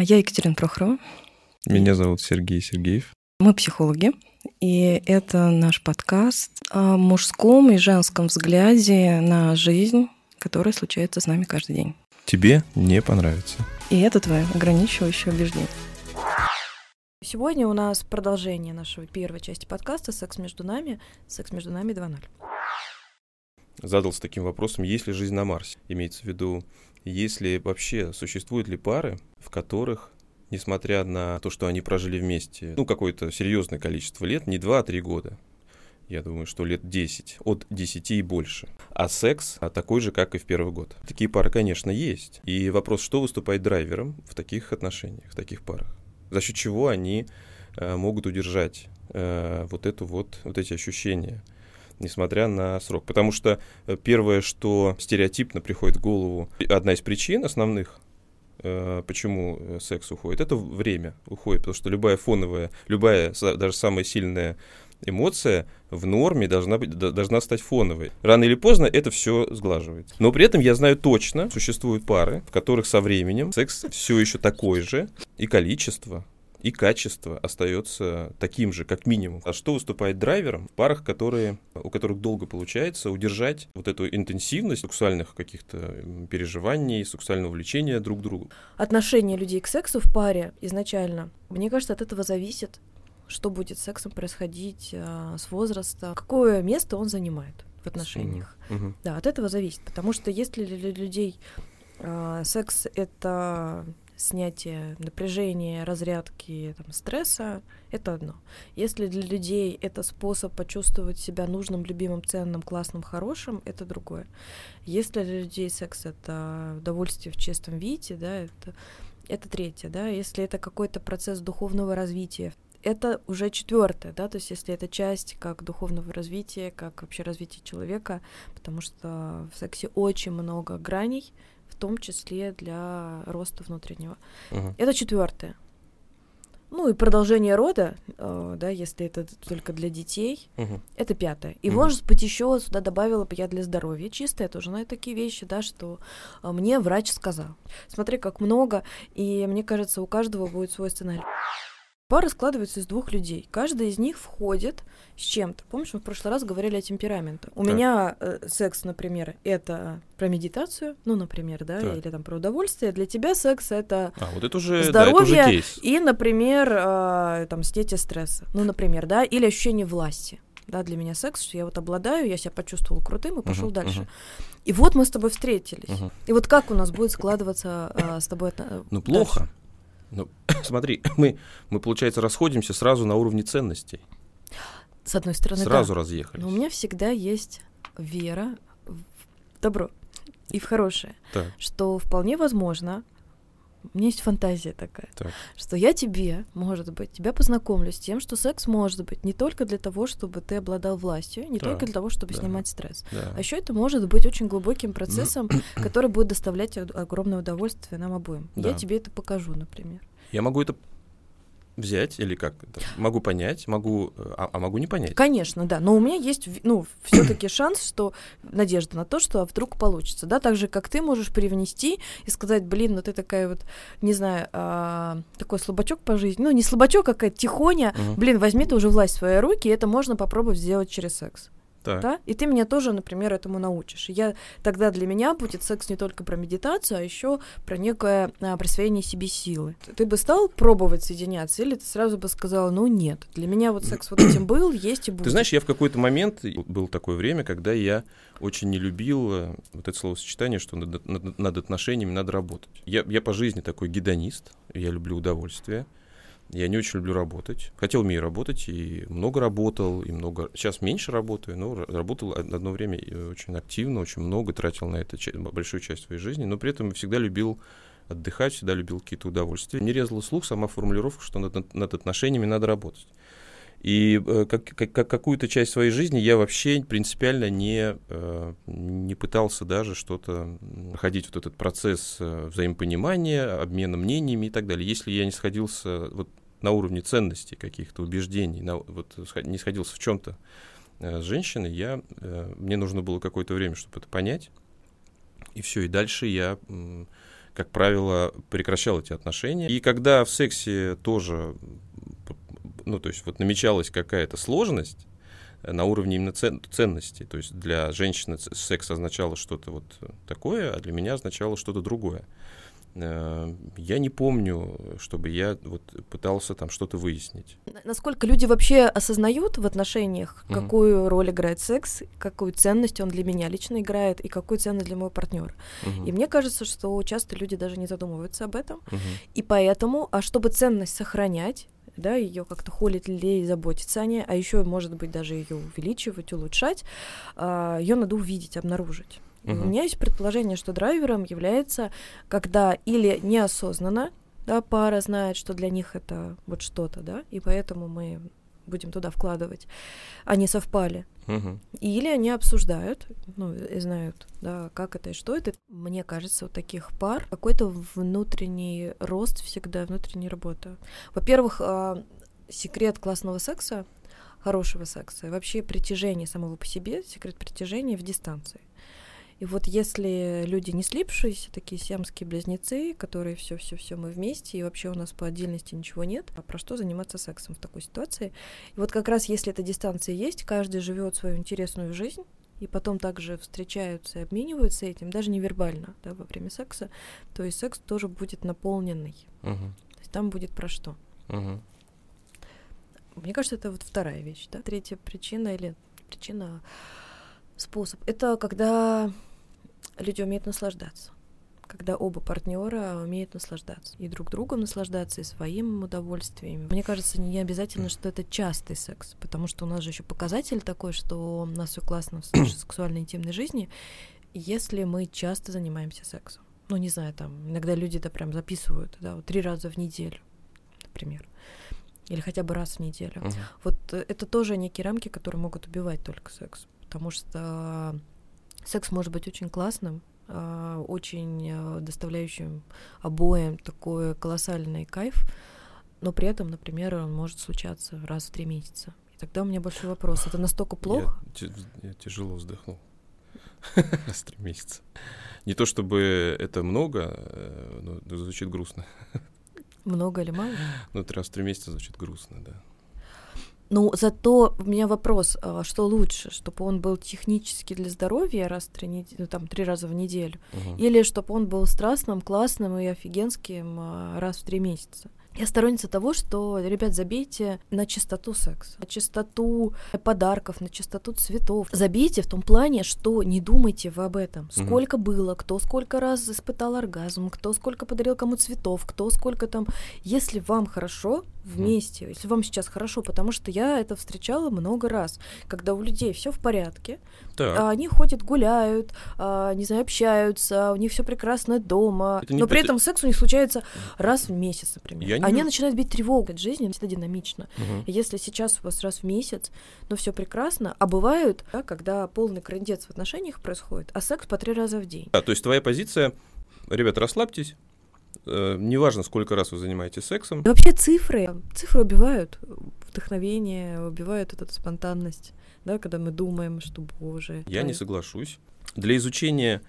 Я Екатерина Прохорова. Меня зовут Сергей Сергеев. Мы психологи, и это наш подкаст о мужском и женском взгляде на жизнь, которая случается с нами каждый день. Тебе не понравится. И это твое ограничивающее убеждение. Сегодня у нас продолжение нашего первой части подкаста «Секс между нами», «Секс между нами 2.0». Задался таким вопросом, есть ли жизнь на Марсе? Имеется в виду, если вообще существуют ли пары, в которых несмотря на то, что они прожили вместе, ну, какое-то серьезное количество лет, не 2, а 3 года. Я думаю, что лет 10, от 10 и больше. А секс а такой же, как и в первый год. Такие пары, конечно, есть. И вопрос, что выступает драйвером в таких отношениях, в таких парах? За счет чего они э, могут удержать э, вот, эту вот, вот эти ощущения? Несмотря на срок. Потому что э, первое, что стереотипно приходит в голову, одна из причин основных, э, почему э, секс уходит, это время уходит, потому что любая фоновая, любая, даже самая сильная эмоция в норме должна, быть, должна стать фоновой. Рано или поздно это все сглаживается. Но при этом я знаю точно, существуют пары, в которых со временем секс все еще такой же, и количество, и качество остается таким же, как минимум. А что выступает драйвером в парах, которые, у которых долго получается удержать вот эту интенсивность сексуальных каких-то переживаний, сексуального влечения друг к другу? Отношение людей к сексу в паре изначально, мне кажется, от этого зависит, что будет с сексом происходить а, с возраста, какое место он занимает в отношениях. Угу. Да, от этого зависит, потому что если для людей а, секс это снятие напряжения, разрядки там, стресса, это одно. Если для людей это способ почувствовать себя нужным, любимым, ценным, классным, хорошим, это другое. Если для людей секс это удовольствие в чистом виде, да, это, это третье, да. Если это какой-то процесс духовного развития, это уже четвертое, да, то есть если это часть как духовного развития, как вообще развития человека, потому что в сексе очень много граней, том числе для роста внутреннего. Uh-huh. Это четвертое. Ну и продолжение рода, э, да, если это только для детей, uh-huh. это пятое. И uh-huh. может быть еще сюда добавила бы я для здоровья чистое тоже, но это такие вещи, да, что э, мне врач сказал. Смотри, как много, и мне кажется, у каждого будет свой сценарий. Пара складывается из двух людей. Каждый из них входит с чем-то. Помнишь, мы в прошлый раз говорили о темпераментах. У так. меня э, секс, например, это про медитацию, ну, например, да, так. или там про удовольствие. Для тебя секс это, а, вот это уже, здоровье да, это уже кейс. и, например, э, там снятие стресса. Ну, например, да, или ощущение власти. Да, для меня секс, что я вот обладаю, я себя почувствовал крутым и пошел uh-huh, дальше. Uh-huh. И вот мы с тобой встретились. Uh-huh. И вот как у нас будет складываться э, с тобой? Э, ну, плохо. Дальше? Ну, смотри, мы, мы, получается, расходимся сразу на уровне ценностей. С одной стороны, Сразу да. разъехались. Но у меня всегда есть вера в добро и в хорошее. Так. Что вполне возможно, у меня есть фантазия такая, так. что я тебе, может быть, тебя познакомлю с тем, что секс может быть не только для того, чтобы ты обладал властью, не да. только для того, чтобы да. снимать стресс, да. а еще это может быть очень глубоким процессом, который будет доставлять огромное удовольствие нам обоим. Да. Я тебе это покажу, например. Я могу это взять или как? Могу понять, могу, а, а могу не понять. Конечно, да. Но у меня есть, ну, все-таки шанс, что надежда на то, что вдруг получится, да, так же, как ты можешь привнести и сказать, блин, ну ты такая вот, не знаю, а, такой слабачок по жизни, ну не слабачок, а какая-то тихоня, угу. блин, возьми ты уже власть в свои руки, и это можно попробовать сделать через секс. Так. Да? И ты меня тоже, например, этому научишь. я тогда для меня будет секс не только про медитацию, а еще про некое а, присвоение себе силы. Ты бы стал пробовать соединяться, или ты сразу бы сказала, ну нет, для меня вот секс вот этим был, есть и будет. Ты знаешь, я в какой-то момент был такое время, когда я очень не любил э, вот это словосочетание, что над, над, над отношениями надо работать. Я, я по жизни такой гедонист, я люблю удовольствие. Я не очень люблю работать. Хотел умею работать, и много работал, и много... Сейчас меньше работаю, но работал одно время очень активно, очень много, тратил на это большую часть своей жизни, но при этом всегда любил отдыхать, всегда любил какие-то удовольствия. Не резала слух сама формулировка, что над, над отношениями надо работать. И э, как, как, какую-то часть своей жизни я вообще принципиально не, э, не пытался даже что-то проходить вот этот процесс э, взаимопонимания, обмена мнениями и так далее. Если я не сходился вот на уровне ценностей каких-то убеждений, на, вот, не сходился в чем-то э, с женщиной, я, э, мне нужно было какое-то время, чтобы это понять. И все, и дальше я как правило, прекращал эти отношения. И когда в сексе тоже, ну, то есть вот намечалась какая-то сложность, на уровне именно цен, ценностей. То есть для женщины секс означало что-то вот такое, а для меня означало что-то другое. Э, я не помню, чтобы я вот пытался там что-то выяснить. Насколько люди вообще осознают в отношениях, mm-hmm. какую роль играет секс, какую ценность он для меня лично играет и какую ценность для моего партнера. Mm-hmm. И мне кажется, что часто люди даже не задумываются об этом. Mm-hmm. И поэтому, а чтобы ценность сохранять, да, ее как-то холить, лелеять, заботиться о ней, а еще, может быть, даже ее увеличивать, улучшать, а, ее надо увидеть, обнаружить. Угу. У меня есть предположение, что драйвером является, когда или неосознанно да, пара знает, что для них это вот что-то, да, и поэтому мы будем туда вкладывать, они совпали. Угу. Или они обсуждают, ну, и знают, да, как это и что это. Мне кажется, у таких пар какой-то внутренний рост всегда, внутренняя работа. Во-первых, а, секрет классного секса, хорошего секса, и вообще притяжение самого по себе, секрет притяжения в дистанции. И вот если люди не слипшиеся, такие сиамские близнецы, которые все, все, все мы вместе, и вообще у нас по отдельности ничего нет, а про что заниматься сексом в такой ситуации? И вот как раз если эта дистанция есть, каждый живет свою интересную жизнь, и потом также встречаются и обмениваются этим, даже невербально, да, во время секса, то есть секс тоже будет наполненный. Uh-huh. То есть там будет про что. Uh-huh. Мне кажется, это вот вторая вещь, да. Третья причина или причина способ. Это когда люди умеют наслаждаться. Когда оба партнера умеют наслаждаться. И друг другом наслаждаться, и своим удовольствием. Мне кажется, не обязательно, что это частый секс, потому что у нас же еще показатель такой, что у нас все классно в нашей сексуальной интимной жизни, если мы часто занимаемся сексом. Ну, не знаю, там, иногда люди это прям записывают, да, вот три раза в неделю, например или хотя бы раз в неделю. Uh-huh. Вот э, это тоже некие рамки, которые могут убивать только секс, потому что Секс может быть очень классным, а, очень а, доставляющим обоим такой колоссальный кайф, но при этом, например, он может случаться раз в три месяца. И тогда у меня большой вопрос. Это настолько плохо? Я, я тяжело вздохнул. Раз в три месяца. Не то чтобы это много, э, но звучит грустно. Много или мало? Ну, раз в три месяца звучит грустно, да. Ну, зато у меня вопрос, а, что лучше, чтобы он был технически для здоровья раз в три недели, ну, там три раза в неделю, угу. или чтобы он был страстным, классным и офигенским а, раз в три месяца. Я сторонница того, что, ребят, забейте на чистоту секса, на чистоту подарков, на чистоту цветов. Забейте в том плане, что не думайте вы об этом. Сколько mm-hmm. было, кто сколько раз испытал оргазм, кто сколько подарил кому цветов, кто сколько там. Если вам хорошо, вместе, mm. если вам сейчас хорошо, потому что я это встречала много раз, когда у людей все в порядке, а они ходят, гуляют, а, не знаю, общаются, у них все прекрасно дома, это но при этом секс у них случается раз в месяц, например. Я не... Они начинают бить тревогу от жизни, это динамично. Угу. Если сейчас у вас раз в месяц, но все прекрасно, а бывают, да, когда полный крендец в отношениях происходит, а секс по три раза в день. Да, то есть твоя позиция, ребята, расслабьтесь, Э, неважно, сколько раз вы занимаетесь сексом. И вообще цифры, цифры убивают вдохновение, убивают эту спонтанность, да, когда мы думаем, что, боже. Я не соглашусь. Для изучения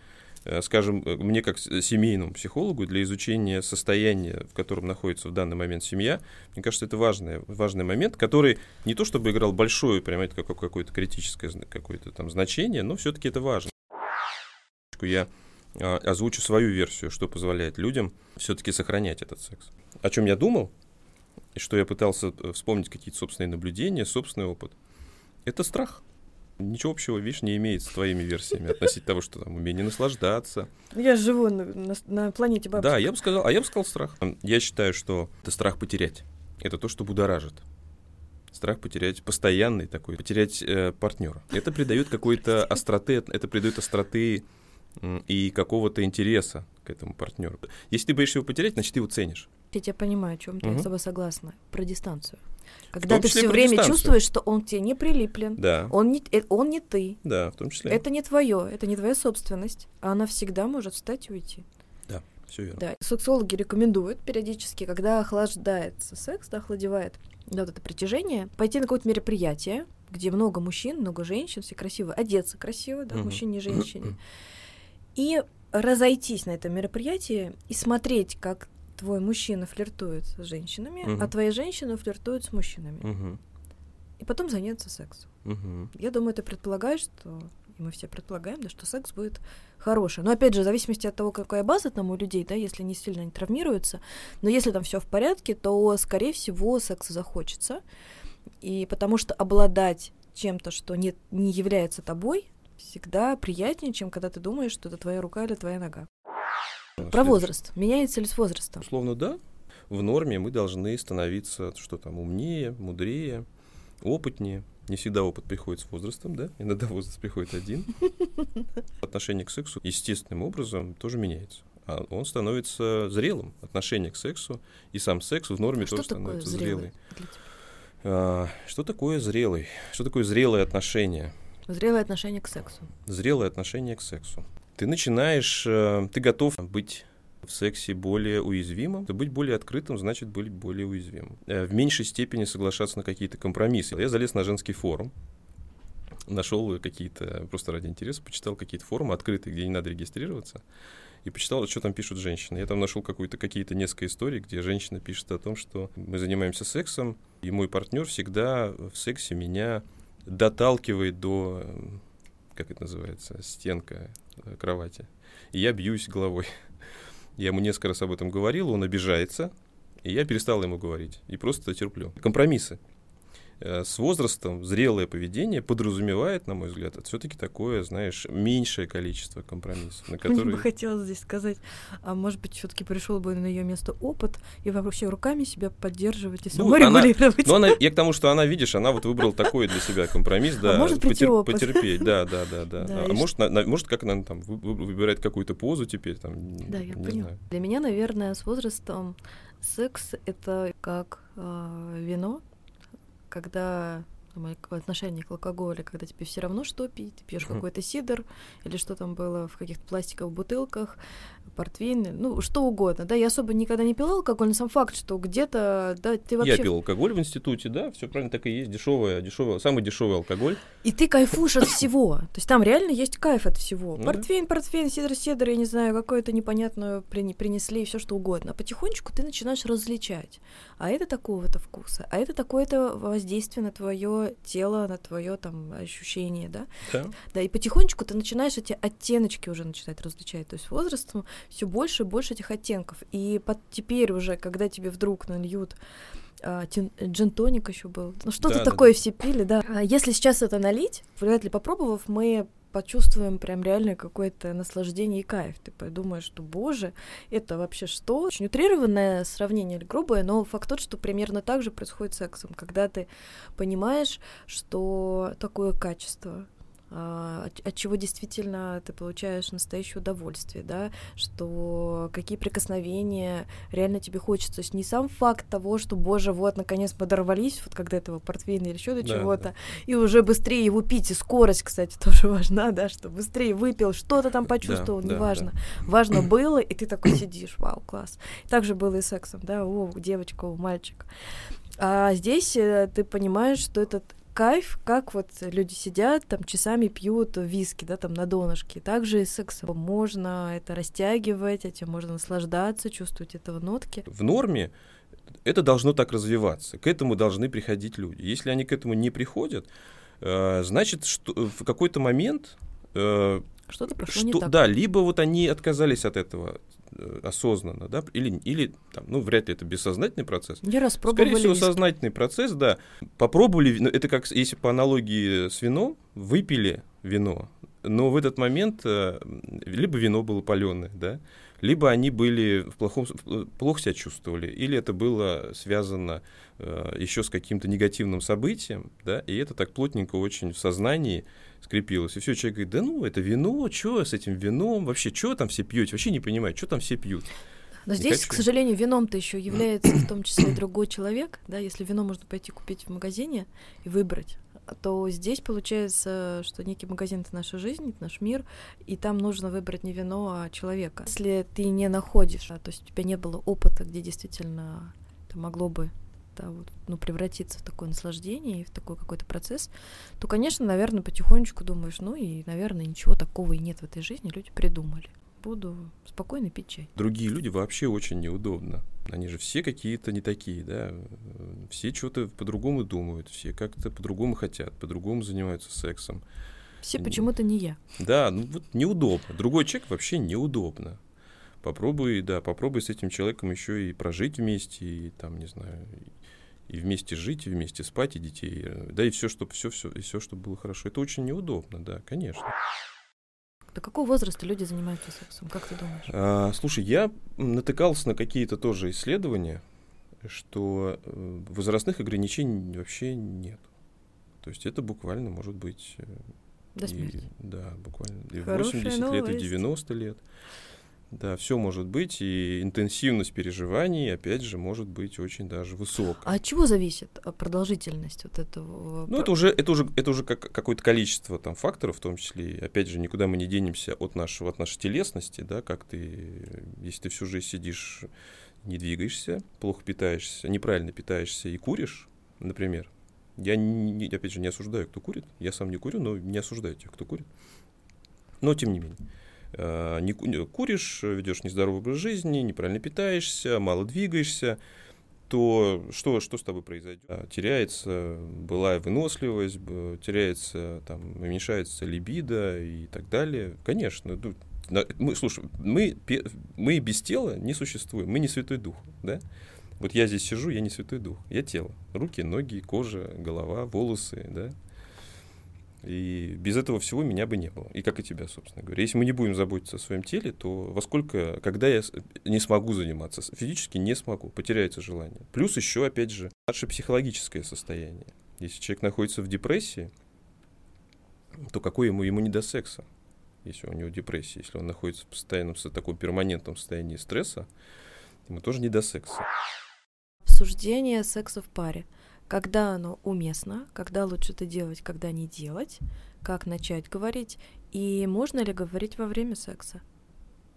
э, скажем, э, мне как семейному психологу, для изучения состояния, в котором находится в данный момент семья, мне кажется, это важный, важный момент, который не то чтобы играл большое, прямо это какое-то критическое какое-то там значение, но все-таки это важно. Я озвучу свою версию, что позволяет людям все-таки сохранять этот секс. О чем я думал, и что я пытался э, вспомнить какие-то собственные наблюдения, собственный опыт. Это страх. Ничего общего, видишь, не имеет с твоими версиями относительно того, что там умение наслаждаться. Я живу на, на, на планете бабушек. Да, я бы сказал, а я бы сказал страх. Я считаю, что это страх потерять. Это то, что будоражит. Страх потерять постоянный такой, потерять э, партнера. Это придает какой-то остроты, это придает остроты и какого-то интереса к этому партнеру. Если ты боишься его потерять, значит, ты его ценишь. Я тебя понимаю, о чем ты, угу. я с тобой согласна. Про дистанцию. Когда ты все время дистанцию. чувствуешь, что он тебе не прилеплен, да. он, не, э, он не ты. Да, в том числе. Это не твое, это не твоя собственность. А она всегда может встать и уйти. Да, все верно. Да. Сексологи рекомендуют периодически, когда охлаждается секс, да, охладевает да, вот это притяжение, пойти на какое-то мероприятие, где много мужчин, много женщин, все красиво, одеться красиво, да, угу. мужчине и женщине и разойтись на этом мероприятии и смотреть, как твой мужчина флиртует с женщинами, угу. а твоя женщина флиртует с мужчинами. Угу. И потом заняться сексом. Угу. Я думаю, ты предполагаешь, что и мы все предполагаем, да, что секс будет хороший. Но опять же, в зависимости от того, какая база там у людей, да, если не сильно не травмируются, но если там все в порядке, то, скорее всего, секс захочется. И потому что обладать чем-то, что не, не является тобой, всегда приятнее, чем когда ты думаешь, что это твоя рука или твоя нога. Про возраст. Меняется ли с возрастом? Условно, да. В норме мы должны становиться, что там, умнее, мудрее, опытнее. Не всегда опыт приходит с возрастом, да? Иногда возраст приходит один. Отношение к сексу естественным образом тоже меняется. А он становится зрелым. Отношение к сексу и сам секс в норме что тоже становится зрелый. зрелый. А, что такое зрелый? Что такое зрелое отношение? Зрелое отношение к сексу. Зрелое отношение к сексу. Ты начинаешь, э, ты готов быть в сексе более уязвимым, быть более открытым значит быть более уязвимым. Э, в меньшей степени соглашаться на какие-то компромиссы. Я залез на женский форум, нашел какие-то, просто ради интереса, почитал какие-то форумы открытые, где не надо регистрироваться, и почитал, что там пишут женщины. Я там нашел какие-то несколько историй, где женщина пишет о том, что мы занимаемся сексом, и мой партнер всегда в сексе меня доталкивает до, как это называется, стенка э, кровати. И я бьюсь головой. Я ему несколько раз об этом говорил, он обижается, и я перестал ему говорить. И просто терплю. Компромиссы. Э, с возрастом зрелое поведение подразумевает, на мой взгляд, все-таки такое, знаешь, меньшее количество компромиссов, на которые... Мне бы хотелось здесь сказать, а может быть, все-таки пришел бы на ее место опыт и вообще руками себя поддерживать и ну, саморегулировать. Ну, она, она, я к тому, что она, видишь, она вот выбрала такой для себя компромисс, да, а может потер, опыт. потерпеть, да, да, да, да. да а может, на, может, как она там выбирает какую-то позу теперь, там, да, я поняла. Для меня, наверное, с возрастом секс это как э, вино, когда в отношении к алкоголю, когда тебе все равно что пить, пьешь какой-то сидр или что там было в каких-то пластиковых бутылках, портвейн, ну, что угодно, да, я особо никогда не пила алкоголь, но сам факт, что где-то, да, ты вообще... Я пил алкоголь в институте, да, все правильно так и есть, дешевый, дешевый, самый дешевый алкоголь. И ты кайфуешь от всего, то есть там реально есть кайф от всего. Ну, портвейн, портвейн, сидр, сидр, я не знаю, какое-то непонятное принесли, все что угодно. А потихонечку ты начинаешь различать, а это такого-то вкуса, а это такое-то воздействие на твое тело, на твое там ощущение, да? Да. Да, и потихонечку ты начинаешь эти оттеночки уже начинать различать, то есть возрастом все больше и больше этих оттенков. И под, теперь уже, когда тебе вдруг нальют а, джин-тоник еще был. Ну, что-то да, такое да. все пили, да. А если сейчас это налить, вряд ли попробовав, мы почувствуем прям реально какое-то наслаждение и кайф. Ты подумаешь, что, боже, это вообще что? Очень утрированное сравнение или грубое, но факт тот, что примерно так же происходит с сексом, когда ты понимаешь, что такое качество, от, от чего действительно ты получаешь настоящее удовольствие, да, что какие прикосновения реально тебе хочется. То есть не сам факт того, что, боже, вот, наконец подорвались, вот когда этого портвейна или еще до да, чего-то, да. и уже быстрее его пить, и скорость, кстати, тоже важна, да, что быстрее выпил, что-то там почувствовал, да, неважно. Да. Важно было, и ты такой сидишь, вау, класс. Так же было и сексом, да, о, девочка, о, мальчик. А здесь э, ты понимаешь, что этот кайф, как вот люди сидят, там часами пьют виски, да, там на донышке. Также и сексом можно это растягивать, этим можно наслаждаться, чувствовать этого нотки. В норме это должно так развиваться. К этому должны приходить люди. Если они к этому не приходят, э, значит, что в какой-то момент э, что-то прошло что, не так. Да, либо вот они отказались от этого Э, осознанно, да, или, или там, ну, вряд ли это бессознательный процесс. Не раз Скорее всего, виски. сознательный процесс, да. Попробовали, это как, если по аналогии с вином, выпили вино, но в этот момент э, либо вино было паленое, да, либо они были в плохом, плохо себя чувствовали, или это было связано э, еще с каким-то негативным событием, да, и это так плотненько очень в сознании скрепилось. И все, человек говорит, да ну, это вино, что с этим вином, вообще, что там все пьете, вообще не понимаю, что там все пьют. Но не здесь, хочу. к сожалению, вином-то еще является в том числе другой человек, да, если вино можно пойти купить в магазине и выбрать, то здесь получается, что некий магазин — это наша жизнь, это наш мир, и там нужно выбрать не вино, а человека. Если ты не находишь, а, то есть у тебя не было опыта, где действительно это могло бы да, вот, ну, превратиться в такое наслаждение и в такой какой-то процесс, то, конечно, наверное, потихонечку думаешь, ну и, наверное, ничего такого и нет в этой жизни, люди придумали. буду спокойно пить чай. Другие люди вообще очень неудобно. Они же все какие-то не такие, да. Все что-то по-другому думают, все как-то по-другому хотят, по-другому занимаются сексом. Все почему-то не я. Да, ну вот неудобно. Другой человек вообще неудобно. Попробуй, да, попробуй с этим человеком еще и прожить вместе, и там, не знаю, и вместе жить, и вместе спать, и детей, да, и все, чтобы все, все, и все, чтобы было хорошо. Это очень неудобно, да, конечно. До какого возраста люди занимаются сексом? Как ты думаешь? А, слушай, я натыкался на какие-то тоже исследования, что э, возрастных ограничений вообще нет. То есть это буквально может быть... Э, До смерти. И, да, буквально. И 80 новость. лет, и 90 лет. Да, все может быть, и интенсивность переживаний, опять же, может быть очень даже высокая. А от чего зависит а, продолжительность вот этого? Ну, это уже, это уже, это уже как, какое-то количество там факторов, в том числе, опять же, никуда мы не денемся от нашего, от нашей телесности, да, как ты, если ты всю жизнь сидишь, не двигаешься, плохо питаешься, неправильно питаешься и куришь, например, я, не, опять же, не осуждаю, кто курит, я сам не курю, но не осуждаю тех, кто курит, но тем не менее. Э, не куришь, ведешь нездоровый образ жизни, неправильно питаешься, мало двигаешься, то что, что с тобой произойдет? Теряется былая выносливость, теряется, там, уменьшается либидо и так далее. Конечно, ну, мы, слушай, мы, мы без тела не существуем, мы не Святой Дух, да? Вот я здесь сижу, я не Святой Дух, я тело. Руки, ноги, кожа, голова, волосы, да? И без этого всего меня бы не было. И как и тебя, собственно говоря. Если мы не будем заботиться о своем теле, то во сколько, когда я не смогу заниматься, физически не смогу, потеряется желание. Плюс еще, опять же, наше психологическое состояние. Если человек находится в депрессии, то какой ему, ему не до секса, если у него депрессия, если он находится в постоянном, таком перманентном состоянии стресса, ему тоже не до секса. Обсуждение секса в паре – когда оно уместно, когда лучше это делать, когда не делать, как начать говорить, и можно ли говорить во время секса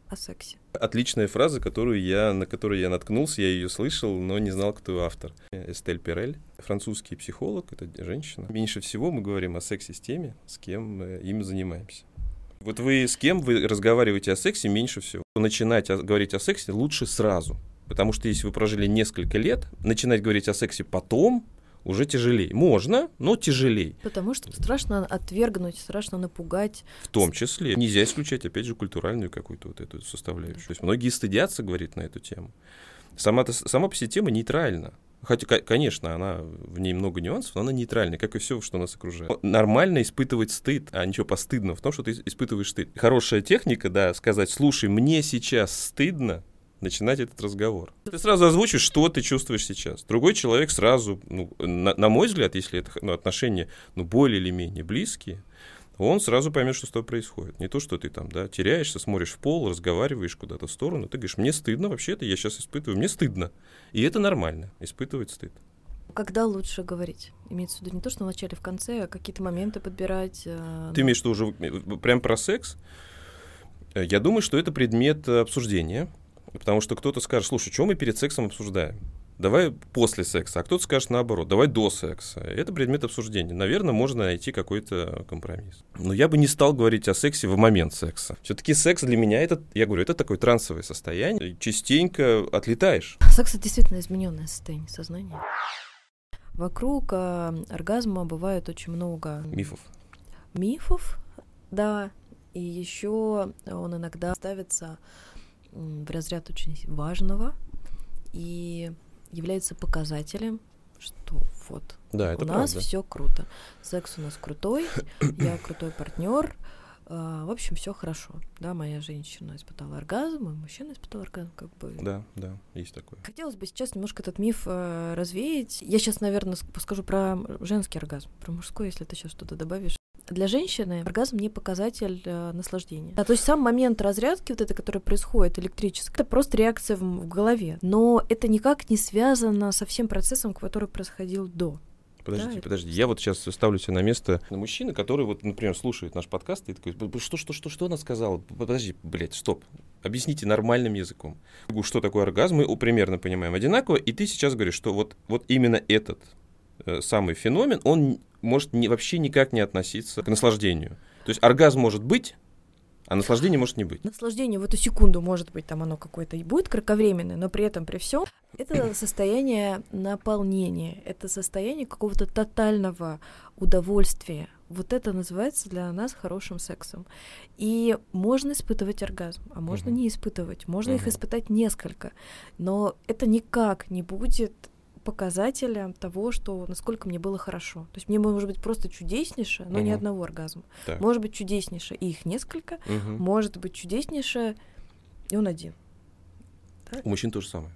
о сексе. Отличная фраза, которую я, на которую я наткнулся, я ее слышал, но не знал, кто автор. Эстель Перель, французский психолог, это женщина. Меньше всего мы говорим о сексе с теми, с кем мы им занимаемся. Вот вы с кем вы разговариваете о сексе меньше всего? Начинать говорить о сексе лучше сразу. Потому что если вы прожили несколько лет, начинать говорить о сексе потом, уже тяжелее. Можно, но тяжелее. Потому что страшно отвергнуть, страшно напугать. В том числе. Нельзя исключать, опять же, культуральную какую-то вот эту составляющую. То есть многие стыдятся говорить на эту тему. Сама, сама по себе тема нейтральна. Хотя, конечно, она в ней много нюансов, но она нейтральная, как и все, что нас окружает. Нормально испытывать стыд, а ничего постыдного в том, что ты испытываешь стыд. Хорошая техника, да, сказать, слушай, мне сейчас стыдно, начинать этот разговор. Ты сразу озвучишь, что ты чувствуешь сейчас. Другой человек сразу, ну, на, на мой взгляд, если это ну, отношения ну, более или менее близкие, он сразу поймет, что с тобой происходит. Не то, что ты там, да, теряешься, смотришь в пол, разговариваешь куда-то в сторону, ты говоришь, мне стыдно, вообще-то я сейчас испытываю, мне стыдно. И это нормально, испытывать стыд. Когда лучше говорить? Имеется в виду не то, что в начале, в конце, а какие-то моменты подбирать. Э, ты имеешь в виду уже э, прям про секс? Э, я думаю, что это предмет обсуждения Потому что кто-то скажет, слушай, что мы перед сексом обсуждаем? Давай после секса, а кто-то скажет наоборот, давай до секса. Это предмет обсуждения. Наверное, можно найти какой-то компромисс. Но я бы не стал говорить о сексе в момент секса. Все-таки секс для меня это, я говорю, это такое трансовое состояние. Частенько отлетаешь. Секс это действительно измененное состояние сознания. Вокруг э, оргазма бывает очень много мифов. Мифов, да. И еще он иногда ставится в разряд очень важного и является показателем, что вот да, это у нас все круто. Секс у нас крутой, я крутой партнер. А, в общем, все хорошо. Да, моя женщина испытала оргазм, мой мужчина испытал оргазм, как бы. Да, да, есть такое. Хотелось бы сейчас немножко этот миф э, развеять. Я сейчас, наверное, скажу про женский оргазм, про мужской, если ты сейчас что-то добавишь для женщины оргазм не показатель э, наслаждения. Да, то есть сам момент разрядки, вот это, который происходит электрически, это просто реакция в, в голове. Но это никак не связано со всем процессом, который происходил до. Подождите, да, подожди. Это... Я вот сейчас ставлю себя на место мужчины, который вот, например, слушает наш подкаст и такой, что, что, что, что она сказала? Подожди, блядь, стоп. Объясните нормальным языком. Что такое оргазм? Мы примерно понимаем одинаково, и ты сейчас говоришь, что вот, вот именно этот э, самый феномен, он может не, вообще никак не относиться к наслаждению. То есть оргазм может быть, А наслаждение может не быть. Наслаждение в эту секунду может быть, там оно какое-то и будет кратковременное, но при этом, при всем, это состояние наполнения, это состояние какого-то тотального удовольствия. Вот это называется для нас хорошим сексом. И можно испытывать оргазм, а можно uh-huh. не испытывать. Можно uh-huh. их испытать несколько. Но это никак не будет показателем того, что насколько мне было хорошо. То есть мне может быть просто чудеснейше, но угу. ни одного оргазма. Так. Может быть чудеснейше, и их несколько. Угу. Может быть чудеснейше, и он один. Так? У мужчин то же самое.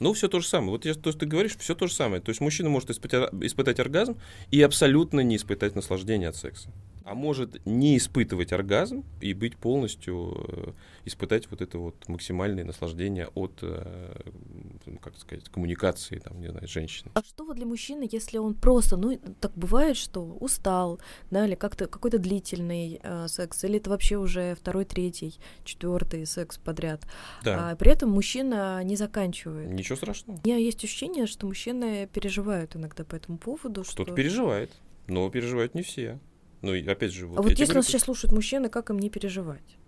Ну, все то же самое. Вот я, то, что ты говоришь, все то же самое. То есть мужчина может испытать, испытать оргазм и абсолютно не испытать наслаждение от секса а может не испытывать оргазм и быть полностью, э, испытать вот это вот максимальное наслаждение от, э, ну, как сказать, коммуникации, там, не знаю, женщины. А что вот для мужчины, если он просто, ну, так бывает, что устал, да, или как-то какой-то длительный э, секс, или это вообще уже второй, третий, четвертый секс подряд, да. а при этом мужчина не заканчивает. Ничего страшного. У меня есть ощущение, что мужчины переживают иногда по этому поводу. Кто-то что... переживает, но переживают не все. Ну, и опять же, вот а вот если нас сейчас слушают мужчины, как им не переживать?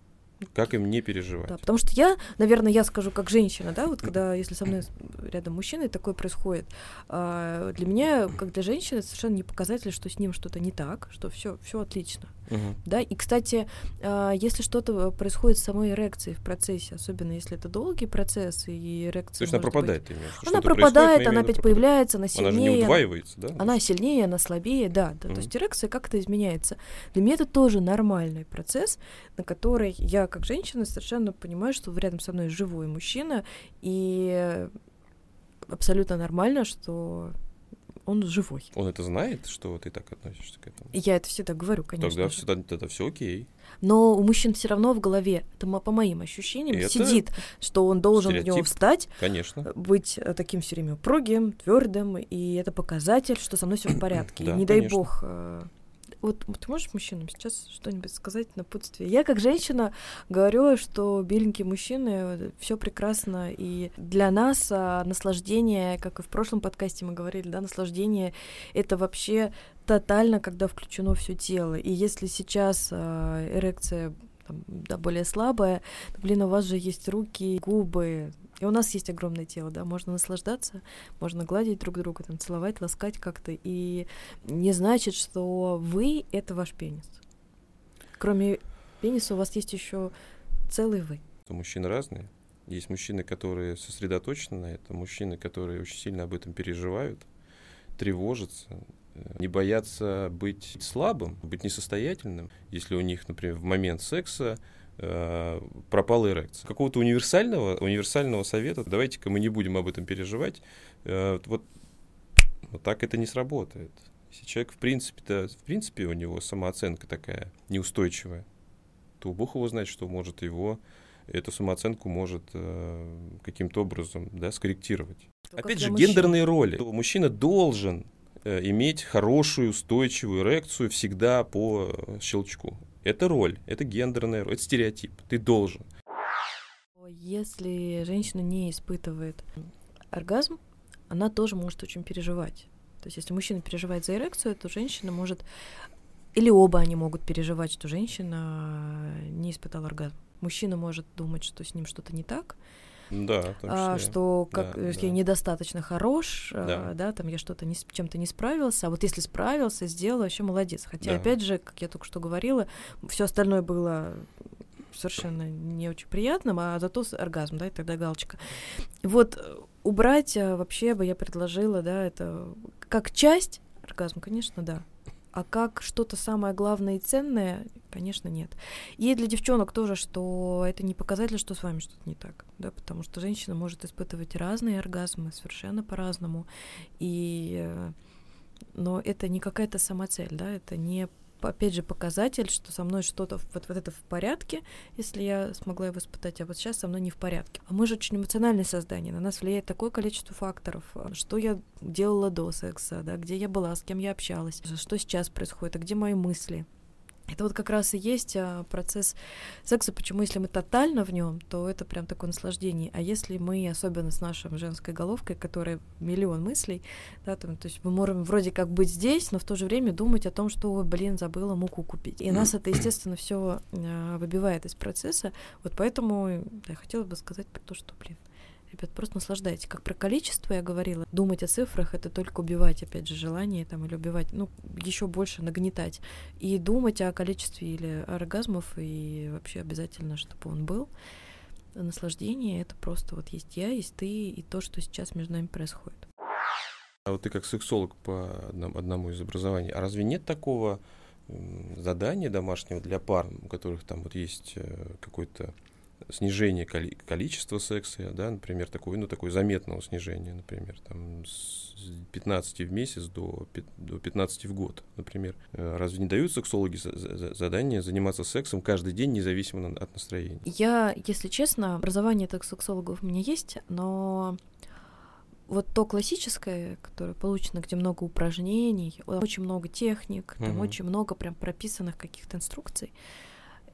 Как им не переживать? Да, потому что я, наверное, я скажу как женщина, да, вот когда, если со мной рядом мужчина, и такое происходит, а, для меня, как для женщины, совершенно не показатель, что с ним что-то не так, что все, все отлично. Угу. Да, и, кстати, а, если что-то происходит с самой эрекцией в процессе, особенно если это долгий процесс, и эрекция... То есть она пропадает, быть... Она пропадает, она опять появляется, она сильнее. Она же не удваивается, да? Она сильнее, она слабее, да. да. Угу. То есть эрекция как-то изменяется. Для меня это тоже нормальный процесс, на который я, как женщина, совершенно понимаю, что рядом со мной живой мужчина, и абсолютно нормально, что он живой. Он это знает, что ты так относишься к этому? Я это всегда говорю, конечно. Тогда все, тогда все окей. Но у мужчин все равно в голове, это по моим ощущениям, это сидит, что он должен стереотип, в него встать, конечно. быть э, таким все время упругим, твердым, и это показатель, что со мной все в порядке. Да, и не конечно. дай бог э, вот ты можешь мужчинам сейчас что-нибудь сказать на путстве? Я как женщина говорю, что беленькие мужчины все прекрасно, и для нас а, наслаждение, как и в прошлом подкасте мы говорили, да, наслаждение это вообще тотально, когда включено все тело. И если сейчас а, эрекция там, да, более слабая, блин, у вас же есть руки, губы, и у нас есть огромное тело, да, можно наслаждаться, можно гладить друг друга, там, целовать, ласкать как-то, и не значит, что вы — это ваш пенис. Кроме пениса у вас есть еще целый вы. Мужчины разные. Есть мужчины, которые сосредоточены на этом, мужчины, которые очень сильно об этом переживают, тревожатся, э, не боятся быть слабым, быть несостоятельным. Если у них, например, в момент секса пропала эрекция. Какого-то универсального, универсального совета, давайте-ка мы не будем об этом переживать, э, вот, вот так это не сработает. Если человек, в принципе-то, в принципе, у него самооценка такая неустойчивая, то Бог его знает, что может его эту самооценку может э, каким-то образом да, скорректировать. То Опять же, мужчин. гендерные роли. Мужчина должен э, иметь хорошую, устойчивую эрекцию всегда по э, щелчку. Это роль, это гендерная роль, это стереотип. Ты должен. Если женщина не испытывает оргазм, она тоже может очень переживать. То есть, если мужчина переживает за эрекцию, то женщина может... Или оба они могут переживать, что женщина не испытала оргазм. Мужчина может думать, что с ним что-то не так, да, а, что как да, я да. недостаточно хорош, а, да. А, да, там я что-то не, чем-то не справился, а вот если справился, сделал, вообще молодец. Хотя, да. опять же, как я только что говорила, все остальное было совершенно не очень приятным, а зато оргазм, да, и тогда галочка. Вот э, убрать вообще бы я предложила, да, это как часть оргазм, конечно, да. А как что-то самое главное и ценное, конечно, нет. И для девчонок тоже, что это не показатель, что с вами что-то не так, да, потому что женщина может испытывать разные оргазмы совершенно по-разному, и э, но это не какая-то самоцель, да, это не опять же, показатель, что со мной что-то вот, вот это в порядке, если я смогла его испытать, а вот сейчас со мной не в порядке. А мы же очень эмоциональное создание, на нас влияет такое количество факторов, что я делала до секса, да, где я была, с кем я общалась, что сейчас происходит, а где мои мысли. Это вот как раз и есть а, процесс секса. Почему, если мы тотально в нем, то это прям такое наслаждение. А если мы, особенно с нашей женской головкой, которая миллион мыслей, да, там, то есть мы можем вроде как быть здесь, но в то же время думать о том, что, ой, блин, забыла муку купить. И нас это, естественно, все а, выбивает из процесса. Вот поэтому я хотела бы сказать про то, что, блин, Ребят, просто наслаждайтесь. Как про количество я говорила, думать о цифрах это только убивать, опять же, желание там или убивать, ну, еще больше нагнетать. И думать о количестве или оргазмов, и вообще обязательно, чтобы он был. Наслаждение это просто вот есть я, есть ты, и то, что сейчас между нами происходит. А вот ты как сексолог по одному из образований, а разве нет такого задания домашнего для пар, у которых там вот есть э, какой-то снижение коли количества секса, да, например, такое, ну, такое заметного снижения, например, там, с 15 в месяц до, до 15 в год, например. Э, разве не дают сексологи задание заниматься сексом каждый день, независимо от настроения? Я, если честно, образование так сексологов у меня есть, но вот то классическое, которое получено, где много упражнений, очень много техник, там угу. очень много прям прописанных каких-то инструкций,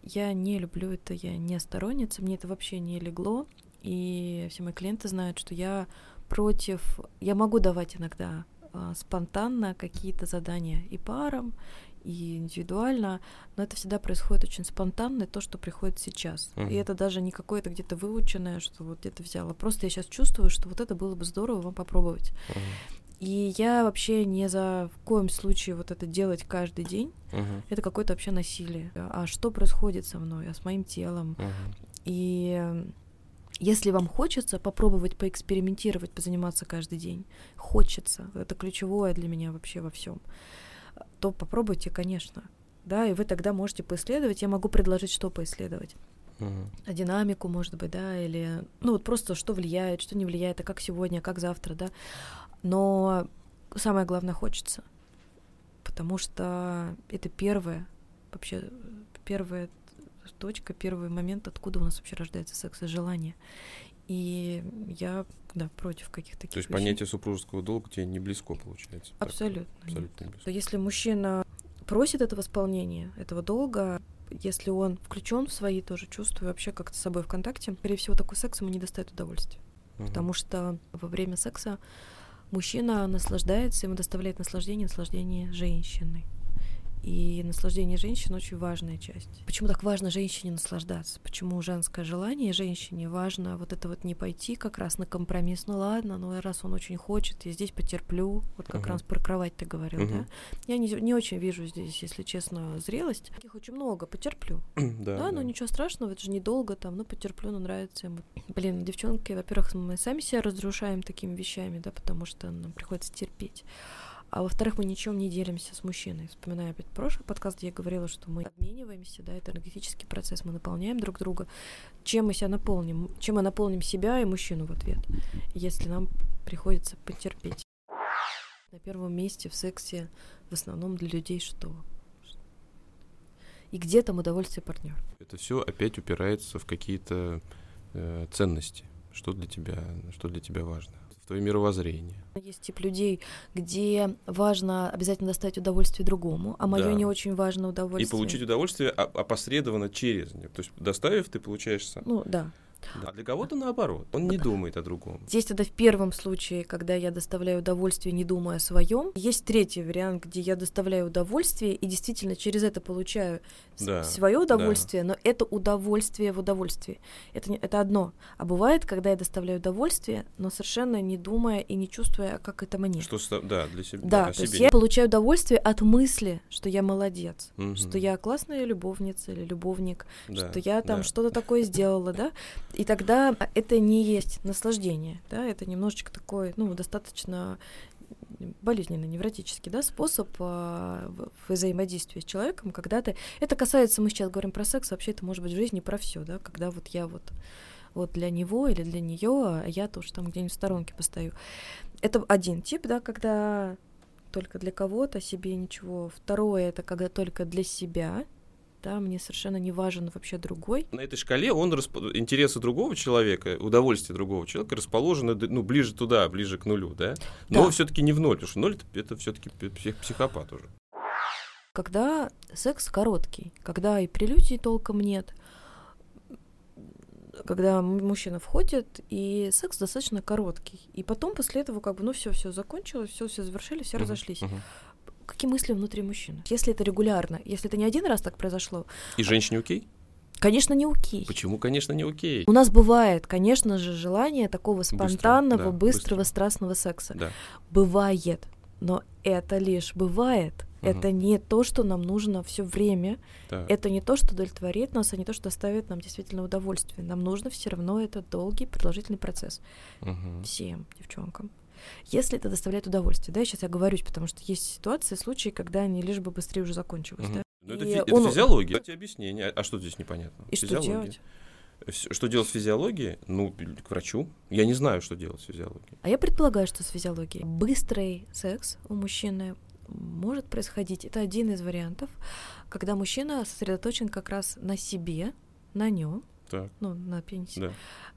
я не люблю это, я не сторонница, мне это вообще не легло, и все мои клиенты знают, что я против, я могу давать иногда а, спонтанно какие-то задания и парам, и индивидуально, но это всегда происходит очень спонтанно, то, что приходит сейчас. Uh-huh. И это даже не какое-то где-то выученное, что вот где-то взяла. Просто я сейчас чувствую, что вот это было бы здорово вам попробовать. Uh-huh. И я вообще не за в коем случае вот это делать каждый день. Uh-huh. Это какое-то вообще насилие. А что происходит со мной, а с моим телом? Uh-huh. И если вам хочется попробовать поэкспериментировать, позаниматься каждый день, хочется, это ключевое для меня вообще во всем, то попробуйте, конечно. Да, и вы тогда можете поисследовать. Я могу предложить, что поисследовать. Uh-huh. А динамику, может быть, да, или ну вот просто что влияет, что не влияет, а как сегодня, а как завтра, да. Но самое главное хочется, потому что это первое, вообще первая точка, первый момент, откуда у нас вообще рождается секс и желание. И я, да, против каких-то таких То есть вещей. понятие супружеского долга тебе не близко получается? Абсолютно. Абсолютно не близко. Если мужчина просит этого исполнения, этого долга, если он включен в свои тоже чувства, вообще как-то с собой в контакте, скорее всего, такой секс ему не доставит удовольствия. Угу. Потому что во время секса мужчина наслаждается, ему доставляет наслаждение, наслаждение женщины. И наслаждение женщины очень важная часть. Почему так важно женщине наслаждаться? Почему женское желание женщине важно вот это вот не пойти как раз на компромисс? Ну ладно, ну раз он очень хочет, я здесь потерплю. Вот как uh-huh. раз про кровать ты говорил, uh-huh. да? Я не, не очень вижу здесь, если честно, зрелость. Таких очень много, потерплю. да, да, да, ну ничего страшного, это же недолго там, ну потерплю, ну нравится ему. Блин, девчонки, во-первых, мы сами себя разрушаем такими вещами, да, потому что нам приходится терпеть. А во-вторых, мы ничем не делимся с мужчиной. Вспоминаю опять прошлый подкаст, где я говорила, что мы обмениваемся, да, это энергетический процесс, мы наполняем друг друга. Чем мы себя наполним? Чем мы наполним себя и мужчину в ответ, если нам приходится потерпеть. На первом месте в сексе в основном для людей что? И где там удовольствие партнер? Это все опять упирается в какие-то э, ценности. Что для тебя, что для тебя важно? Твое мировоззрение. Есть тип людей, где важно обязательно доставить удовольствие другому, а мое да. не очень важно удовольствие. И получить удовольствие опосредованно через них. То есть, доставив, ты получаешь сам. Ну, да. Да. А для кого-то наоборот, он не думает о другом. Здесь тогда в первом случае, когда я доставляю удовольствие, не думая о своем. Есть третий вариант, где я доставляю удовольствие и действительно через это получаю да, свое удовольствие, да. но это удовольствие в удовольствии. Это, это одно. А бывает, когда я доставляю удовольствие, но совершенно не думая и не чувствуя, как это мне. Что, да, для себя. Да, то себе. есть я получаю удовольствие от мысли, что я молодец, угу. что я классная любовница или любовник, да, что я там да. что-то такое сделала, да. И тогда это не есть наслаждение, да, это немножечко такой, ну, достаточно болезненный, невротический, да, способ э, взаимодействия с человеком, когда ты... Это касается, мы сейчас говорим про секс, вообще это может быть в жизни про все, да, когда вот я вот вот для него или для нее, а я тоже там где-нибудь в сторонке постою. Это один тип, да, когда только для кого-то, себе ничего. Второе это когда только для себя, да, мне совершенно не важен вообще другой. На этой шкале он расп... интересы другого человека, удовольствие другого человека расположены ну, ближе туда, ближе к нулю, да? Но да. все-таки не в ноль, потому что ноль это, это все-таки псих, психопат уже. когда секс короткий, когда и прелюдий толком нет, когда мужчина входит, и секс достаточно короткий. И потом после этого как бы, ну все, все закончилось, все, все завершили, все uh-huh, разошлись. Uh-huh. Какие мысли внутри мужчины? Если это регулярно, если это не один раз так произошло. И женщине окей? Конечно, не окей. Почему, конечно, не окей? У нас бывает, конечно же, желание такого спонтанного, Быстро, да, быстрого, быстрого, страстного секса. Да. Бывает. Но это лишь бывает. Угу. Это не то, что нам нужно все время. Да. Это не то, что удовлетворит нас, а не то, что доставит нам действительно удовольствие. Нам нужно все равно это долгий, продолжительный процесс. Угу. Всем девчонкам. Если это доставляет удовольствие, да, сейчас я говорюсь, потому что есть ситуации, случаи, когда они лишь бы быстрее уже закончилось, угу. да. Ну, это, фи- это он... физиология. Дайте объяснение. А что здесь непонятно? И что делать? Что делать с физиологией? Ну, к врачу. Я не знаю, что делать с физиологией. А я предполагаю, что с физиологией. Быстрый секс у мужчины может происходить. Это один из вариантов, когда мужчина сосредоточен как раз на себе, на нем, так. ну, на пенисе, да.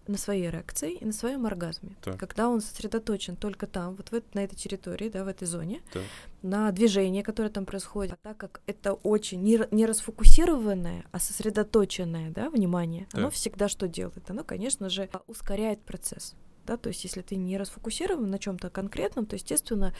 на своей эрекции и на своем оргазме. Так. Когда он сосредоточен только там, вот в, на этой территории, да, в этой зоне, так. на движение, которое там происходит. А так как это очень не, не расфокусированное, а сосредоточенное да, внимание, так. оно всегда что делает? Оно, конечно же, ускоряет процесс. Да, то есть, если ты не расфокусирован на чем-то конкретном, то, естественно,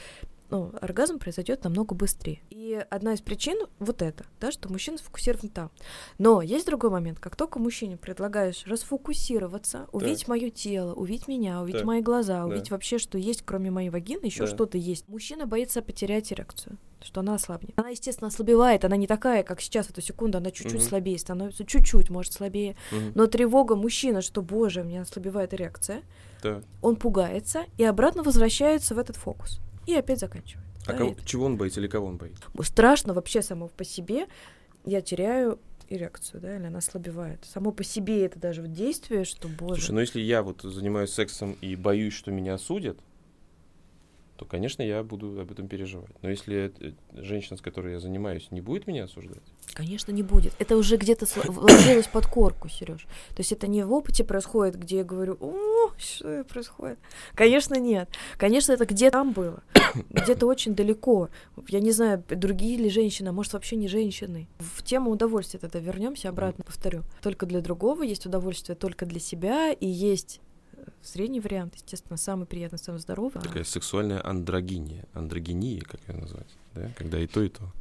ну, оргазм произойдет намного быстрее. И одна из причин вот это, да, что мужчина сфокусирован там. Но есть другой момент, как только мужчине предлагаешь расфокусироваться, увидеть мое тело, увидеть меня, увидеть так. мои глаза, да. увидеть вообще, что есть кроме моей вагины, еще да. что-то есть. Мужчина боится потерять эрекцию что она ослабнет. Она, естественно, ослабевает, она не такая, как сейчас эту секунду, она чуть-чуть угу. слабее становится, чуть-чуть, может, слабее. Угу. Но тревога мужчины, что, боже, у меня ослабевает эрекция, да. он пугается и обратно возвращается в этот фокус и опять заканчивает. А да, кого, это... чего он боится или кого он боится? Страшно вообще само по себе. Я теряю эрекцию, да, или она ослабевает. Само по себе это даже в действие, что, боже. Слушай, ну если я вот занимаюсь сексом и боюсь, что меня осудят, то, конечно, я буду об этом переживать. Но если женщина, с которой я занимаюсь, не будет меня осуждать, Конечно, не будет. Это уже где-то вложилось под корку, Сереж. То есть это не в опыте происходит, где я говорю, о, что происходит. Конечно, нет. Конечно, это где там было. Где-то очень далеко. Я не знаю, другие ли женщины, а может, вообще не женщины. В тему удовольствия тогда вернемся обратно, повторю. Только для другого есть удовольствие, только для себя, и есть э, средний вариант, естественно, самый приятный, самый здоровый. Такая сексуальная андрогиния, андрогиния, как ее назвать, да, когда и то, и то.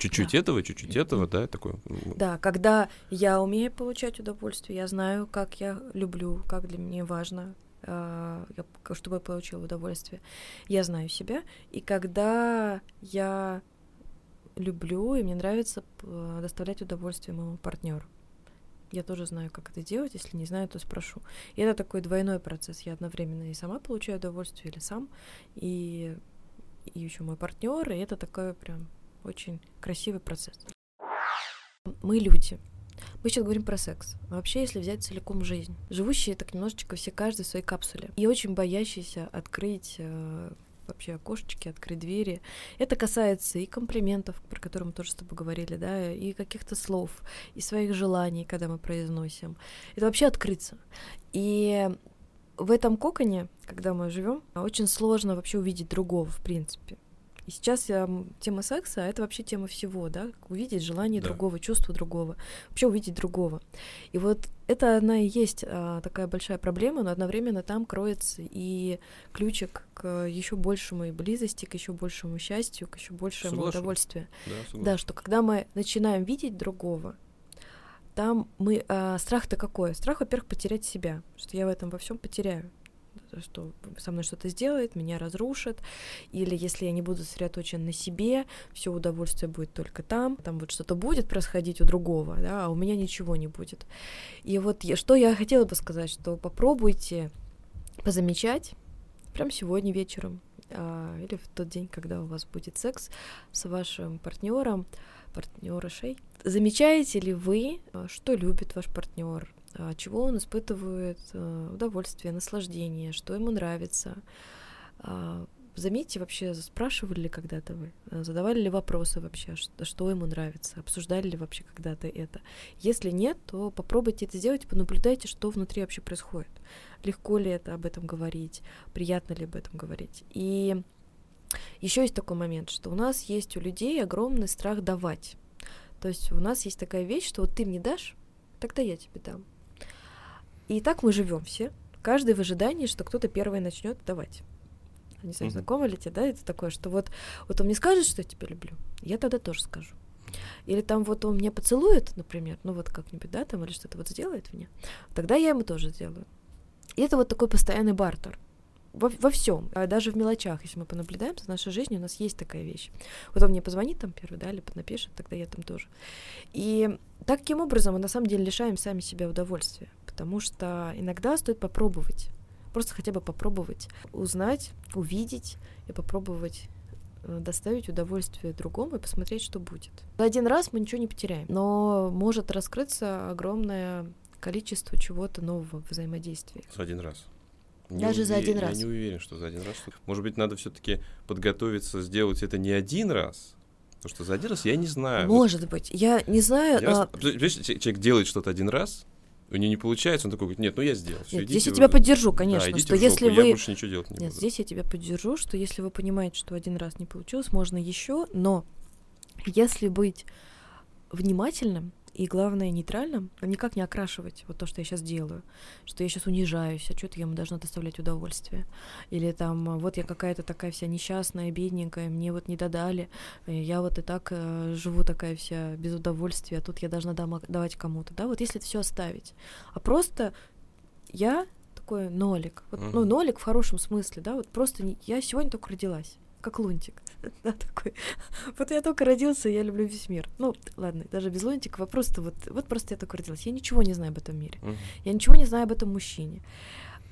Чуть-чуть да. этого, чуть-чуть этого, да, такое. Да, когда я умею получать удовольствие, я знаю, как я люблю, как для меня важно, э, чтобы я получила удовольствие. Я знаю себя. И когда я люблю, и мне нравится доставлять удовольствие моему партнеру. Я тоже знаю, как это делать. Если не знаю, то спрошу. И это такой двойной процесс. Я одновременно и сама получаю удовольствие, или сам, и, и еще мой партнер. И это такое прям очень красивый процесс. Мы люди. Мы сейчас говорим про секс. вообще, если взять целиком жизнь, живущие так немножечко все каждый в своей капсуле и очень боящиеся открыть э, вообще окошечки, открыть двери. Это касается и комплиментов, про которые мы тоже с тобой говорили, да, и каких-то слов, и своих желаний, когда мы произносим. Это вообще открыться. И в этом коконе, когда мы живем, очень сложно вообще увидеть другого, в принципе. И сейчас я, тема секса, это вообще тема всего, да, увидеть желание да. другого, чувство другого, вообще увидеть другого. И вот это она и есть а, такая большая проблема, но одновременно там кроется и ключик к еще большему близости, к еще большему счастью, к еще большему соглашусь. удовольствию. Да, да, что когда мы начинаем видеть другого, там мы а, страх-то какой? Страх, во-первых, потерять себя, что я в этом во всем потеряю что со мной что-то сделает, меня разрушит, или если я не буду сосредоточен на себе, все удовольствие будет только там, там вот что-то будет происходить у другого, да, а у меня ничего не будет. И вот я, что я хотела бы сказать, что попробуйте позамечать прямо сегодня вечером а, или в тот день, когда у вас будет секс с вашим партнером, партнерышей. Замечаете ли вы, а, что любит ваш партнер, а, чего он испытывает э, удовольствие, наслаждение, что ему нравится. А, заметьте, вообще спрашивали ли когда-то вы, э, задавали ли вопросы вообще, что ему нравится, обсуждали ли вообще когда-то это. Если нет, то попробуйте это сделать, понаблюдайте, что внутри вообще происходит. Легко ли это об этом говорить, приятно ли об этом говорить. И Еще есть такой момент, что у нас есть у людей огромный страх давать. То есть у нас есть такая вещь, что вот ты мне дашь, тогда я тебе дам. И так мы живем все. Каждый в ожидании, что кто-то первый начнет давать. Не знаю, mm-hmm. знакомо ли тебе, да, это такое, что вот, вот он мне скажет, что я тебя люблю, я тогда тоже скажу. Или там вот он меня поцелует, например, ну вот как-нибудь, да, там, или что-то вот сделает мне, тогда я ему тоже сделаю. И это вот такой постоянный бартер во, во всем, а даже в мелочах, если мы понаблюдаем за нашей жизнью, у нас есть такая вещь. Вот он мне позвонит там первый, да, или напишет, тогда я там тоже. И таким образом мы на самом деле лишаем сами себя удовольствия, потому что иногда стоит попробовать, просто хотя бы попробовать узнать, увидеть и попробовать э, доставить удовольствие другому и посмотреть, что будет. За один раз мы ничего не потеряем, но может раскрыться огромное количество чего-то нового в взаимодействии. За один раз. Не Даже увер... за один раз. Я не уверен, что за один раз. Может быть, надо все-таки подготовиться, сделать это не один раз. Потому что за один раз я не знаю. Может вот. быть. Я не знаю. Я, а... человек делает что-то один раз, у него не получается, он такой говорит, нет, ну я сделал. Всё, нет, здесь я тебя поддержу, конечно, да, что если вы... Я больше ничего делать не нет, буду. здесь я тебя поддержу, что если вы понимаете, что один раз не получилось, можно еще, но если быть внимательным, и главное, нейтральным, никак не окрашивать вот то, что я сейчас делаю, что я сейчас унижаюсь, а что-то я ему должна доставлять удовольствие. Или там, вот я какая-то такая вся несчастная, бедненькая, мне вот не додали, я вот и так э, живу такая вся без удовольствия, а тут я должна дам- давать кому-то, да, вот если это все оставить, а просто я такой нолик, вот, uh-huh. ну, нолик в хорошем смысле, да, вот просто не, я сегодня только родилась, как лунтик. да, такой. Вот я только родился, я люблю весь мир. Ну, ладно, даже без лунтика вопрос-то вот, вот просто я только родилась. Я ничего не знаю об этом мире. Uh-huh. Я ничего не знаю об этом мужчине.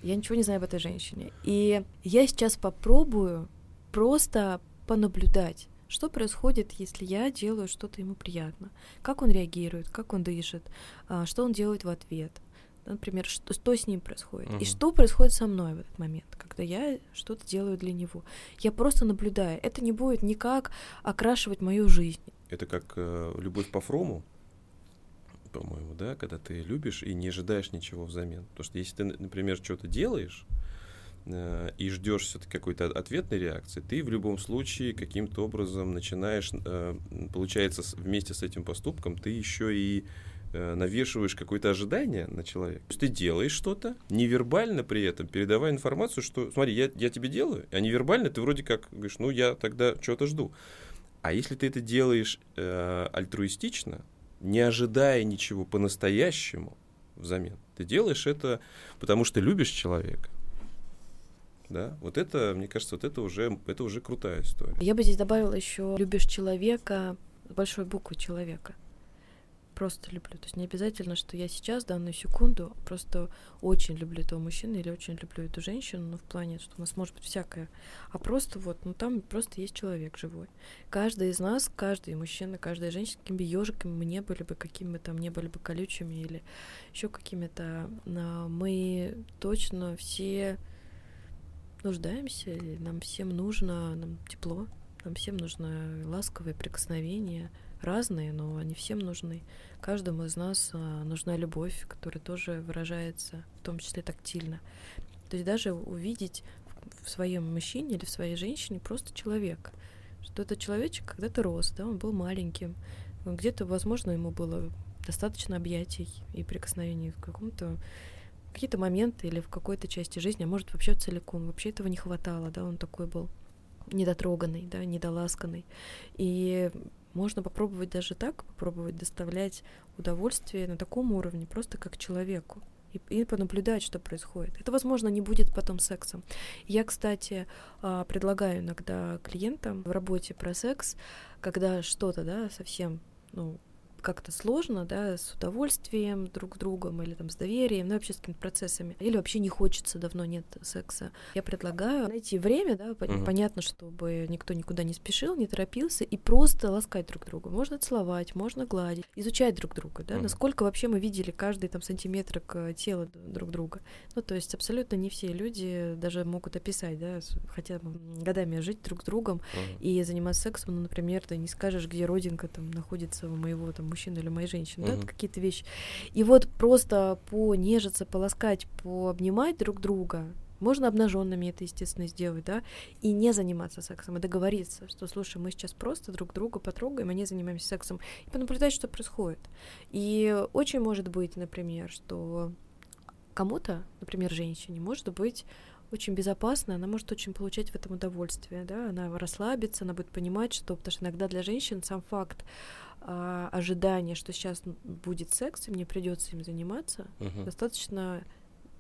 Я ничего не знаю об этой женщине. И я сейчас попробую просто понаблюдать, что происходит, если я делаю что-то ему приятно, как он реагирует, как он дышит, а, что он делает в ответ — например, что, что с ним происходит, угу. и что происходит со мной в этот момент, когда я что-то делаю для него. Я просто наблюдаю. Это не будет никак окрашивать мою жизнь. Это как э, любовь по Фрому, по-моему, да, когда ты любишь и не ожидаешь ничего взамен. Потому что если ты, например, что-то делаешь э, и ждешь все-таки какой-то ответной реакции, ты в любом случае каким-то образом начинаешь, э, получается, вместе с этим поступком ты еще и навешиваешь какое-то ожидание на человека. То есть ты делаешь что-то, невербально при этом передавая информацию, что смотри, я, я тебе делаю, а невербально ты вроде как говоришь, ну я тогда что-то жду. А если ты это делаешь э, альтруистично, не ожидая ничего по-настоящему взамен, ты делаешь это, потому что любишь человека. Да, вот это, мне кажется, вот это уже, это уже крутая история. Я бы здесь добавила еще любишь человека большой буквы человека просто люблю. То есть не обязательно, что я сейчас, данную секунду, просто очень люблю этого мужчину или очень люблю эту женщину, но в плане, что у нас может быть всякое. А просто вот, ну там просто есть человек живой. Каждый из нас, каждый мужчина, каждая женщина, какими бы ежиками мы не были бы, какими бы там не были бы колючими или еще какими-то, мы точно все нуждаемся, нам всем нужно нам тепло, нам всем нужно ласковое прикосновение, разные, но они всем нужны. Каждому из нас а, нужна любовь, которая тоже выражается, в том числе тактильно. То есть даже увидеть в своем мужчине или в своей женщине просто человека, что этот человечек когда-то рос, да, он был маленьким, где-то, возможно, ему было достаточно объятий и прикосновений в каком-то какие-то моменты или в какой-то части жизни, а может вообще целиком, вообще этого не хватало, да, он такой был недотроганный, да, недоласканный. И можно попробовать даже так, попробовать доставлять удовольствие на таком уровне, просто как человеку. И, и понаблюдать, что происходит. Это, возможно, не будет потом сексом. Я, кстати, а, предлагаю иногда клиентам в работе про секс, когда что-то, да, совсем, ну, как-то сложно, да, с удовольствием друг с другом или там с доверием, ну, вообще с какими-то процессами, или вообще не хочется, давно нет секса. Я предлагаю найти время, да, uh-huh. понятно, чтобы никто никуда не спешил, не торопился, и просто ласкать друг друга. Можно целовать, можно гладить, изучать друг друга, да, uh-huh. насколько вообще мы видели каждый там сантиметр тела друг друга. Ну, то есть абсолютно не все люди даже могут описать, да, хотя годами жить друг с другом uh-huh. и заниматься сексом, ну, например, ты не скажешь, где родинка там находится у моего там мужчины или моей женщины, uh-huh. да, какие-то вещи. И вот просто понежиться, полоскать, пообнимать друг друга, Можно обнаженными это, естественно, сделать, да, и не заниматься сексом, и договориться, что, слушай, мы сейчас просто друг друга потрогаем, а не занимаемся сексом, и понаблюдать, что происходит. И очень может быть, например, что кому-то, например, женщине, может быть очень безопасно, она может очень получать в этом удовольствие, да, она расслабится, она будет понимать, что, потому что иногда для женщин сам факт а, ожидания, что сейчас будет секс, и мне придется им заниматься, uh-huh. достаточно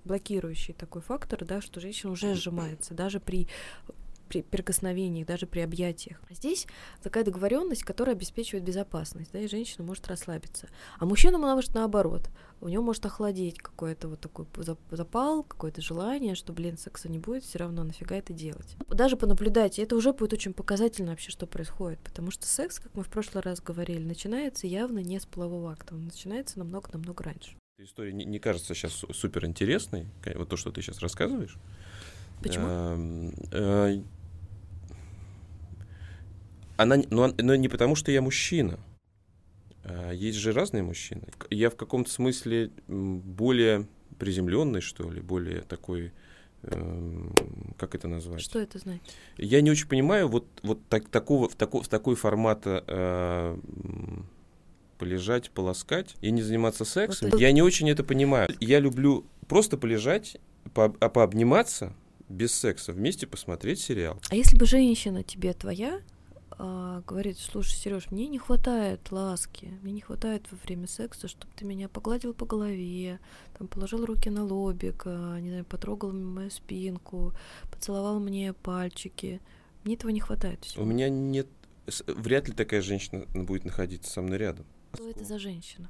блокирующий такой фактор, да, что женщина уже сжимается, даже при при прикосновениях, даже при объятиях. Здесь такая договоренность, которая обеспечивает безопасность, да, и женщина может расслабиться. А мужчина может наоборот, у него может охладеть какой-то вот такой запал, какое-то желание, что, блин, секса не будет, все равно нафига это делать. Даже понаблюдать, и это уже будет очень показательно вообще, что происходит, потому что секс, как мы в прошлый раз говорили, начинается явно не с полового акта, он начинается намного-намного раньше. История не, не кажется сейчас супер интересной, вот то, что ты сейчас рассказываешь. Почему? Она, но, но не потому, что я мужчина. А, есть же разные мужчины. Я в каком-то смысле более приземленный, что ли, более такой, э, как это назвать? Что это значит? Я не очень понимаю вот, вот так, такого, в, тако, в такой формата э, полежать, полоскать и не заниматься сексом. Вот я не очень это понимаю. Я люблю просто полежать, по, а пообниматься без секса, вместе посмотреть сериал. А если бы женщина тебе твоя а, говорит, слушай, Сереж, мне не хватает ласки, мне не хватает во время секса, чтобы ты меня погладил по голове, там положил руки на лобик, а, не знаю, потрогал мою спинку, поцеловал мне пальчики. Мне этого не хватает. Всего. У меня нет, вряд ли такая женщина будет находиться со мной рядом. Что это за женщина?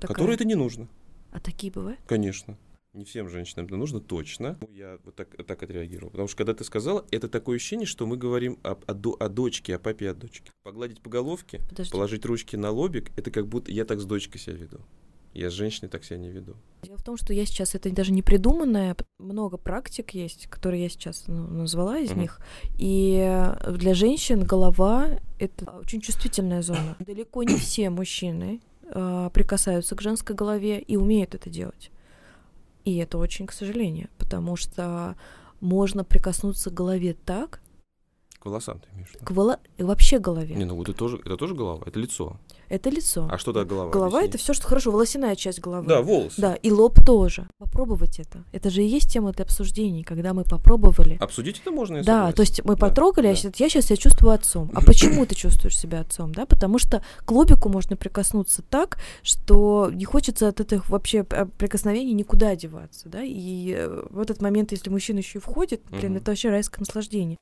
Такая? Которой это не нужно. А такие бывают? Конечно. Не всем женщинам это нужно точно. Я вот так, так отреагировал. Потому что когда ты сказала, это такое ощущение, что мы говорим о, о, о дочке, о папе о дочке. Погладить по головке, Подожди. положить ручки на лобик, это как будто я так с дочкой себя веду. Я с женщиной так себя не веду. Дело в том, что я сейчас, это даже не придуманное, много практик есть, которые я сейчас ну, назвала из mm-hmm. них. И для женщин голова — это очень чувствительная зона. Далеко не все мужчины э, прикасаются к женской голове и умеют это делать. И это очень к сожалению, потому что можно прикоснуться к голове так. К волосам ты имеешь? К воло... вообще голове. Не, ну это тоже, это тоже голова, это лицо. Это лицо. А что да голова? Голова это все, что хорошо, волосяная часть головы. Да, волосы. Да, и лоб тоже. Попробовать это. Это же и есть тема для обсуждений, когда мы попробовали. Обсудить это можно, если Да, то есть мы да, потрогали, да. я сейчас себя чувствую отцом. А почему ты чувствуешь себя отцом? Да, потому что к лобику можно прикоснуться так, что не хочется от этих вообще а, прикосновений никуда одеваться, да, и э, в этот момент, если мужчина еще и входит, блин, это вообще райское наслаждение.